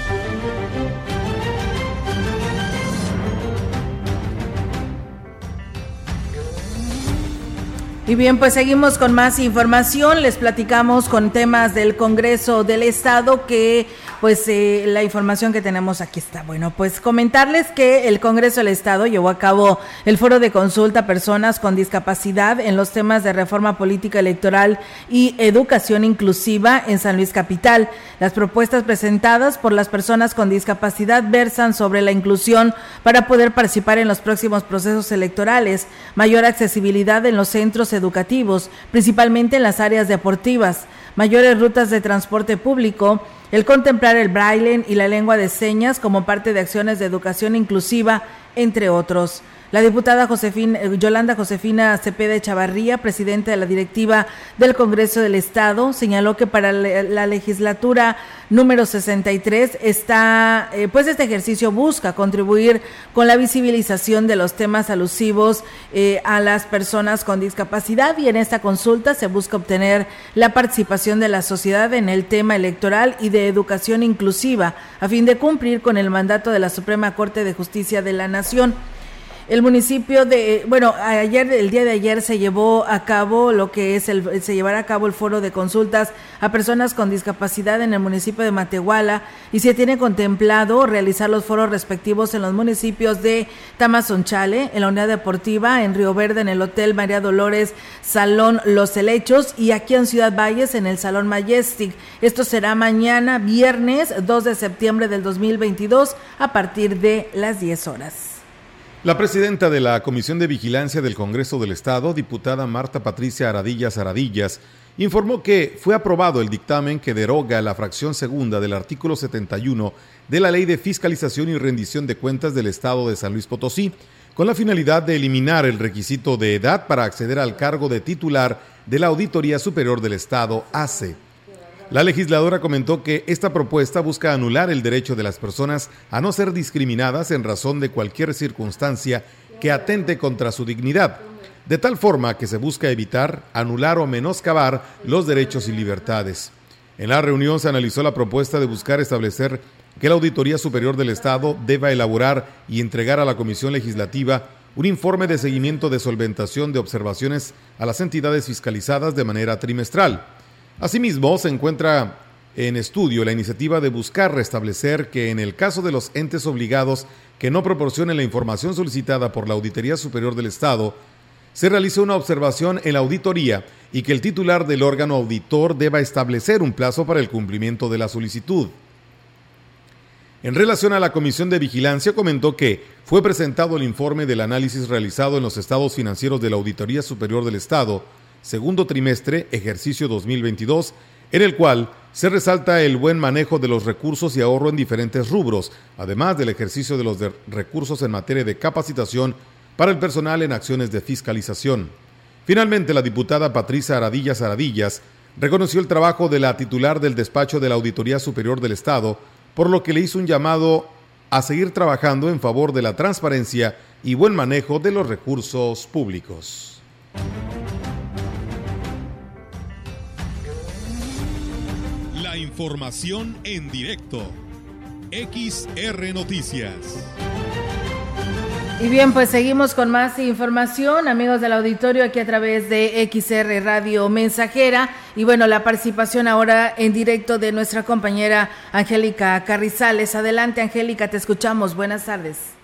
Y bien, pues seguimos con más información. Les platicamos con temas del Congreso del Estado que pues eh, la información que tenemos aquí está. Bueno, pues comentarles que el Congreso del Estado llevó a cabo el foro de consulta a personas con discapacidad en los temas de reforma política electoral y educación inclusiva en San Luis Capital. Las propuestas presentadas por las personas con discapacidad versan sobre la inclusión para poder participar en los próximos procesos electorales, mayor accesibilidad en los centros educativos, principalmente en las áreas deportivas, mayores rutas de transporte público, el contemplar el braille y la lengua de señas como parte de acciones de educación inclusiva, entre otros. La diputada eh, Yolanda Josefina Cepeda Chavarría, presidenta de la directiva del Congreso del Estado, señaló que para la legislatura número 63 está, eh, pues este ejercicio busca contribuir con la visibilización de los temas alusivos eh, a las personas con discapacidad y en esta consulta se busca obtener la participación de la sociedad en el tema electoral y de educación inclusiva a fin de cumplir con el mandato de la Suprema Corte de Justicia de la Nación. El municipio de, bueno, ayer, el día de ayer se llevó a cabo lo que es el, se llevará a cabo el foro de consultas a personas con discapacidad en el municipio de Matehuala y se tiene contemplado realizar los foros respectivos en los municipios de Tamazonchale, en la unidad deportiva, en Río Verde, en el Hotel María Dolores, Salón Los Helechos y aquí en Ciudad Valles, en el Salón Majestic. Esto será mañana, viernes 2 de septiembre del 2022, a partir de las 10 horas. La presidenta de la Comisión de Vigilancia del Congreso del Estado, diputada Marta Patricia Aradillas Aradillas, informó que fue aprobado el dictamen que deroga la fracción segunda del artículo 71 de la Ley de Fiscalización y Rendición de Cuentas del Estado de San Luis Potosí, con la finalidad de eliminar el requisito de edad para acceder al cargo de titular de la Auditoría Superior del Estado, ACE. La legisladora comentó que esta propuesta busca anular el derecho de las personas a no ser discriminadas en razón de cualquier circunstancia que atente contra su dignidad, de tal forma que se busca evitar, anular o menoscabar los derechos y libertades. En la reunión se analizó la propuesta de buscar establecer que la Auditoría Superior del Estado deba elaborar y entregar a la Comisión Legislativa un informe de seguimiento de solventación de observaciones a las entidades fiscalizadas de manera trimestral Asimismo, se encuentra en estudio la iniciativa de buscar restablecer que en el caso de los entes obligados que no proporcionen la información solicitada por la Auditoría Superior del Estado, se realice una observación en la auditoría y que el titular del órgano auditor deba establecer un plazo para el cumplimiento de la solicitud. En relación a la Comisión de Vigilancia, comentó que fue presentado el informe del análisis realizado en los estados financieros de la Auditoría Superior del Estado, segundo trimestre, ejercicio 2022, en el cual se resalta el buen manejo de los recursos y ahorro en diferentes rubros, además del ejercicio de los recursos en materia de capacitación para el personal en acciones de fiscalización. Finalmente, la diputada Patricia Aradillas Aradillas reconoció el trabajo de la titular del despacho de la Auditoría Superior del Estado, por lo que le hizo un llamado a seguir trabajando en favor de la transparencia y buen manejo de los recursos públicos. Información en directo. XR Noticias. Y bien, pues seguimos con más información, amigos del auditorio, aquí a través de XR Radio Mensajera. Y bueno, la participación ahora en directo de nuestra compañera Angélica Carrizales. Adelante, Angélica, te escuchamos. Buenas tardes.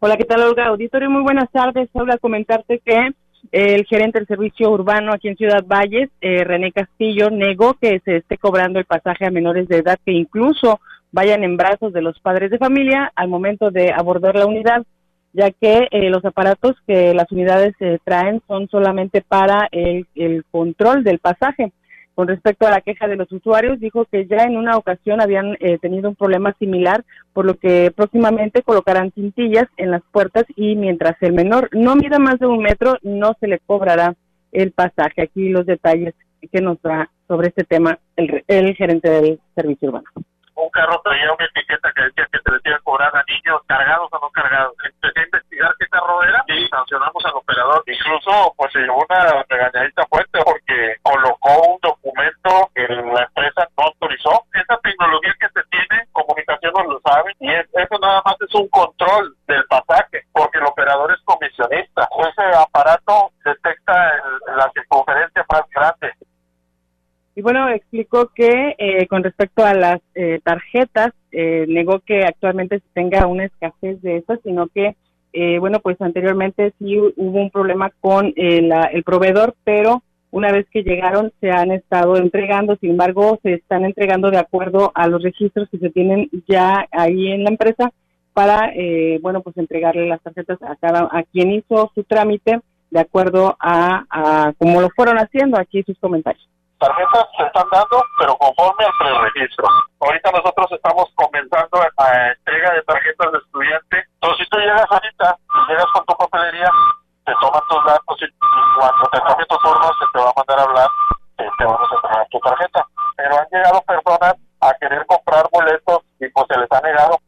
Hola, ¿qué tal, Olga? Auditorio, muy buenas tardes. Hola, comentarte que el gerente del servicio urbano aquí en Ciudad Valles, eh, René Castillo, negó que se esté cobrando el pasaje a menores de edad que incluso vayan en brazos de los padres de familia al momento de abordar la unidad ya que eh, los aparatos que las unidades eh, traen son solamente para el, control del pasaje. Con respecto a la queja de los usuarios, dijo que ya en una ocasión habían eh, tenido un problema similar, por lo que próximamente colocarán cintillas en las puertas y mientras el menor no mida más de un metro, no se le cobrará el pasaje. Aquí los detalles que nos da sobre este tema el, el gerente del servicio urbano un carro traía una etiqueta que decía que se les iba a cobrar a niños cargados o no cargados. Empecé a investigar qué carro era y sancionamos al operador. Incluso pues se llevó una regañadita fuerte porque colocó un documento que la empresa no autorizó. Esa tecnología que se tiene, comunicaciones lo saben, y eso nada más es un control del pasaje, porque el operador es comisionista. Ese aparato detecta la circunferencia más grande bueno, explicó que eh, con respecto a las eh, tarjetas, eh, negó que actualmente se tenga una escasez de esas, sino que, bueno, pues anteriormente sí hubo un problema con el proveedor, pero una vez que llegaron se han estado entregando, sin embargo, se están entregando de acuerdo a los registros que se tienen ya ahí en la empresa para, bueno, pues entregarle las tarjetas a cada, a quien hizo su trámite de acuerdo a, a cómo lo fueron haciendo. Aquí sus comentarios tarjetas se están dando, pero conforme al preregistro. Ahorita nosotros estamos comenzando a entrega de tarjetas de estudiante. Entonces, si tú llegas ahorita, llegas con tu papelería, te toman tus datos y, cuando te toque tu turno se te va a mandar a hablar, eh, te vamos a entregar tu tarjeta. Pero han llegado personas a querer comprar boletos y pues se les ha negado.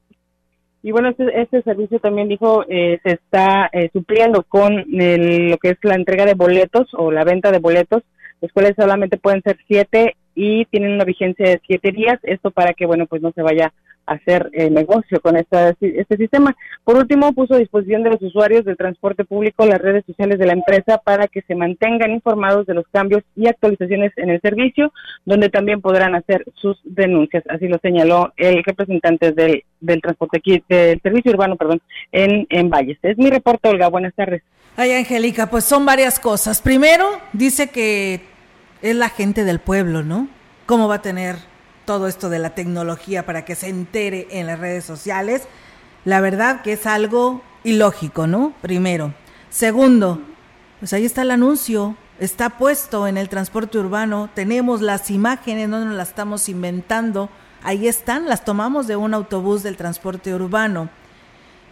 Y bueno, este, este servicio también dijo eh, se está eh, supliendo con lo que es la entrega de boletos o la venta de boletos los cuales solamente pueden ser siete y tienen una vigencia de siete días. Esto para que, bueno, pues no se vaya a hacer eh, negocio con esta, este sistema. Por último, puso a disposición de los usuarios del transporte público las redes sociales de la empresa para que se mantengan informados de los cambios y actualizaciones en el servicio, donde también podrán hacer sus denuncias. Así lo señaló el representante del, del transporte del servicio urbano, perdón, en, en Valles. Es mi reporte, Olga. Buenas tardes. Ay, Angélica, pues son varias cosas. Primero, dice que es la gente del pueblo, ¿no? ¿Cómo va a tener todo esto de la tecnología para que se entere en las redes sociales? La verdad que es algo ilógico, ¿no? Primero. Segundo, pues ahí está el anuncio, está puesto en el transporte urbano, tenemos las imágenes, no nos las estamos inventando, ahí están, las tomamos de un autobús del transporte urbano.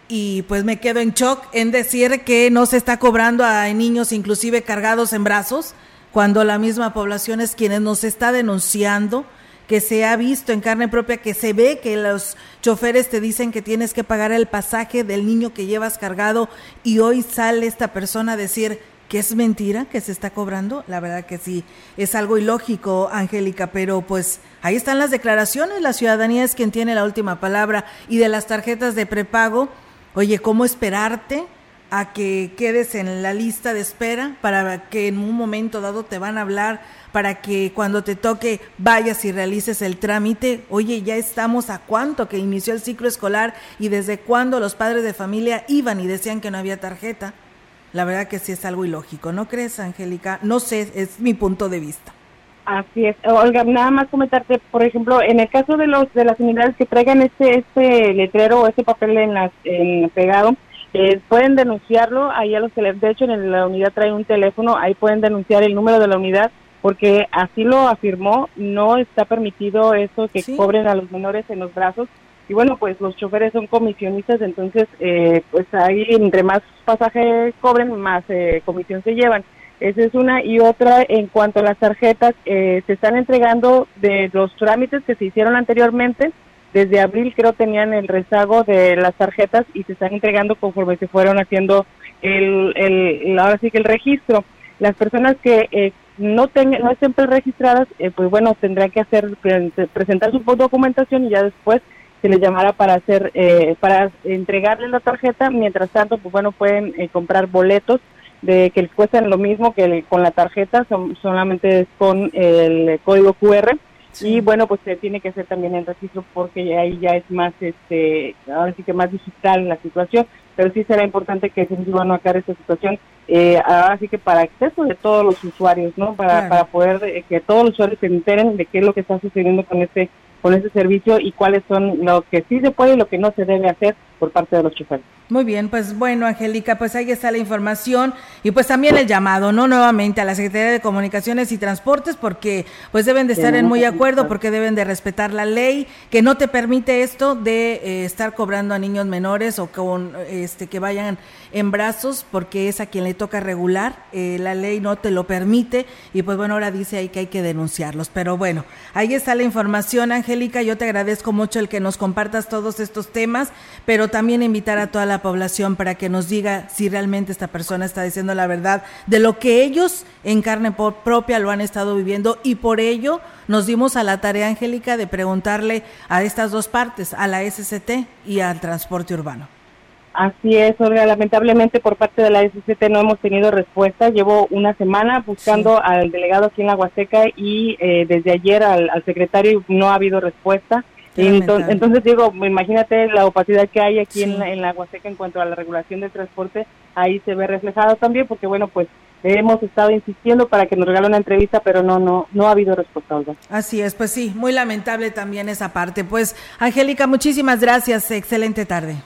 Y pues me quedo en shock en decir que no se está cobrando a niños inclusive cargados en brazos, cuando la misma población es quienes nos está denunciando, que se ha visto en carne propia, que se ve que los choferes te dicen que tienes que pagar el pasaje del niño que llevas cargado y hoy sale esta persona a decir que es mentira que se está cobrando. La verdad que sí, es algo ilógico, Angélica, pero pues ahí están las declaraciones, la ciudadanía es quien tiene la última palabra y de las tarjetas de prepago, oye, ¿cómo esperarte? A que quedes en la lista de espera para que en un momento dado te van a hablar para que cuando te toque vayas y realices el trámite. Oye, ya estamos a cuánto que inició el ciclo escolar y desde cuándo los padres de familia iban y decían que no había tarjeta. La verdad que sí es algo ilógico, ¿no crees, Angélica? No sé, es mi punto de vista. Así es. Olga, nada más comentarte, por ejemplo, en el caso de los de las unidades que traigan este este letrero o este papel en las en pegado, eh, pueden denunciarlo, ahí a los que de hecho en la unidad trae un teléfono, ahí pueden denunciar el número de la unidad porque así lo afirmó, no está permitido eso que cobren a los menores en los brazos. Y bueno, pues los choferes son comisionistas, entonces eh, pues ahí entre más pasaje cobren, más eh, comisión se llevan. Esa es una. Y otra en cuanto a las tarjetas, se están entregando de los trámites que se hicieron anteriormente, desde abril creo tenían el rezago de las tarjetas y se están entregando conforme se fueron haciendo el, el ahora sí que el registro. Las personas que eh, no tengan, no estén registradas, eh, pues bueno, tendrán que hacer presentar su documentación y ya después se les llamará para hacer, eh, para entregarles la tarjeta. Mientras tanto, pues bueno, pueden eh, comprar boletos de que les cuestan lo mismo que con la tarjeta, son, solamente es con el código QR. Y bueno, pues se tiene que hacer también el registro porque ahí ya es más, este, ahora sí que más digital la situación, pero sí será importante que se van a aclarar esta situación, eh, ahora sí que para acceso de todos los usuarios, ¿no? Para, para poder eh, que todos los usuarios se enteren de qué es lo que está sucediendo con este con ese servicio y cuáles son lo que sí se puede y lo que no se debe hacer por parte de los choferes. Muy bien, pues bueno, Angélica, pues ahí está la información y pues también el llamado, ¿no? Nuevamente a la Secretaría de Comunicaciones y Transportes porque pues deben de estar en muy acuerdo porque deben de respetar la ley que no te permite esto de eh, estar cobrando a niños menores o con este que vayan en brazos porque es a quien le toca regular, eh, la ley no te lo permite y pues bueno, ahora dice ahí que hay que denunciarlos, pero bueno, ahí está la información, Angélica, yo te agradezco mucho el que nos compartas todos estos temas, pero también invitar a toda la población para que nos diga si realmente esta persona está diciendo la verdad de lo que ellos en carne propia lo han estado viviendo y por ello nos dimos a la tarea, Angélica, de preguntarle a estas dos partes, a la SCT y al transporte urbano. Así es, Olga. Lamentablemente por parte de la SCT no hemos tenido respuesta. Llevo una semana buscando al delegado aquí en la Huasteca y eh, desde ayer al, al secretario no ha habido respuesta. Entonces, entonces, digo, imagínate la opacidad que hay aquí en, la, en la Huasteca en cuanto a la regulación del transporte, ahí se ve reflejado también, porque bueno, pues hemos estado insistiendo para que nos regale una entrevista, pero no, no, no ha habido respuesta. Así es, pues sí, muy lamentable también esa parte. Pues, Angélica, muchísimas gracias, excelente tarde.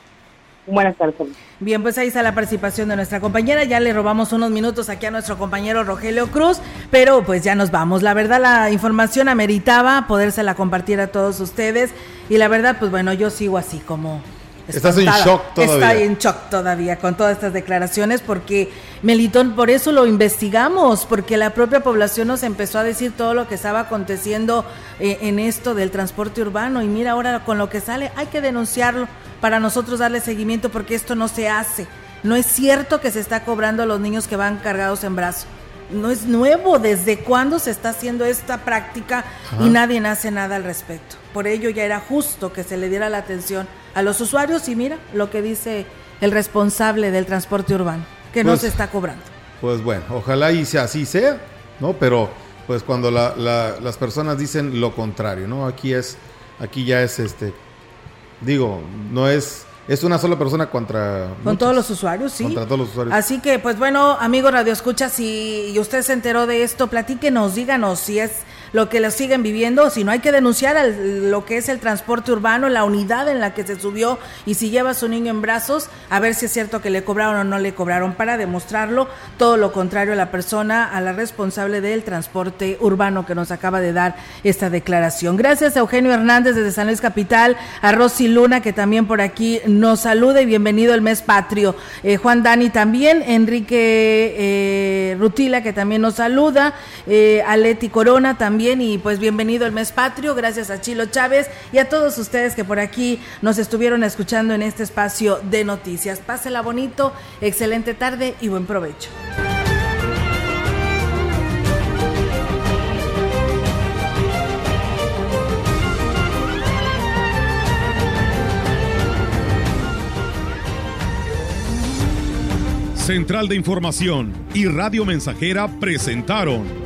Buenas tardes. Bien, pues ahí está la participación de nuestra compañera. Ya le robamos unos minutos aquí a nuestro compañero Rogelio Cruz, pero pues ya nos vamos. La verdad, la información ameritaba podérsela compartir a todos ustedes. Y la verdad, pues bueno, yo sigo así como Estás en shock todavía. Está en shock todavía con todas estas declaraciones porque Melitón, por eso lo investigamos, porque la propia población nos empezó a decir todo lo que estaba aconteciendo eh, en esto del transporte urbano y mira ahora con lo que sale hay que denunciarlo para nosotros darle seguimiento porque esto no se hace. No es cierto que se está cobrando a los niños que van cargados en brazos no es nuevo. ¿Desde cuándo se está haciendo esta práctica y nadie hace nada al respecto? Por ello ya era justo que se le diera la atención a los usuarios y mira lo que dice el responsable del transporte urbano, que no Pues- se está cobrando. Pues bueno, ojalá y sea así sea, ¿no? Pero pues cuando la- la- las personas dicen lo contrario, ¿no? Aquí es, aquí ya es este, digo, no es, es una sola persona contra... Con todos los usuarios, sí. Contra todos los usuarios. Así que, pues bueno, amigo Radio Escucha, si usted se enteró de esto, platíquenos, díganos si es lo que lo siguen viviendo, si no hay que denunciar al- lo que es el transporte urbano, la unidad en la que se subió y si lleva a su niño en brazos, a ver si es cierto que le cobraron o no le cobraron para demostrarlo, todo lo contrario a la persona, a la responsable del transporte urbano que nos acaba de dar esta declaración. Gracias a Eugenio Hernández desde San Luis Capital, a Rosy Luna que también por aquí nos saluda y bienvenido el mes patrio. Eh, Juan Dani también, Enrique eh, Rutila que también nos saluda, eh, a Leti Corona y pues bienvenido el mes patrio, gracias a Chilo Chávez y a todos ustedes que por aquí nos estuvieron escuchando en este espacio de noticias. Pásela bonito, excelente tarde y buen provecho. Central de Información y Radio Mensajera presentaron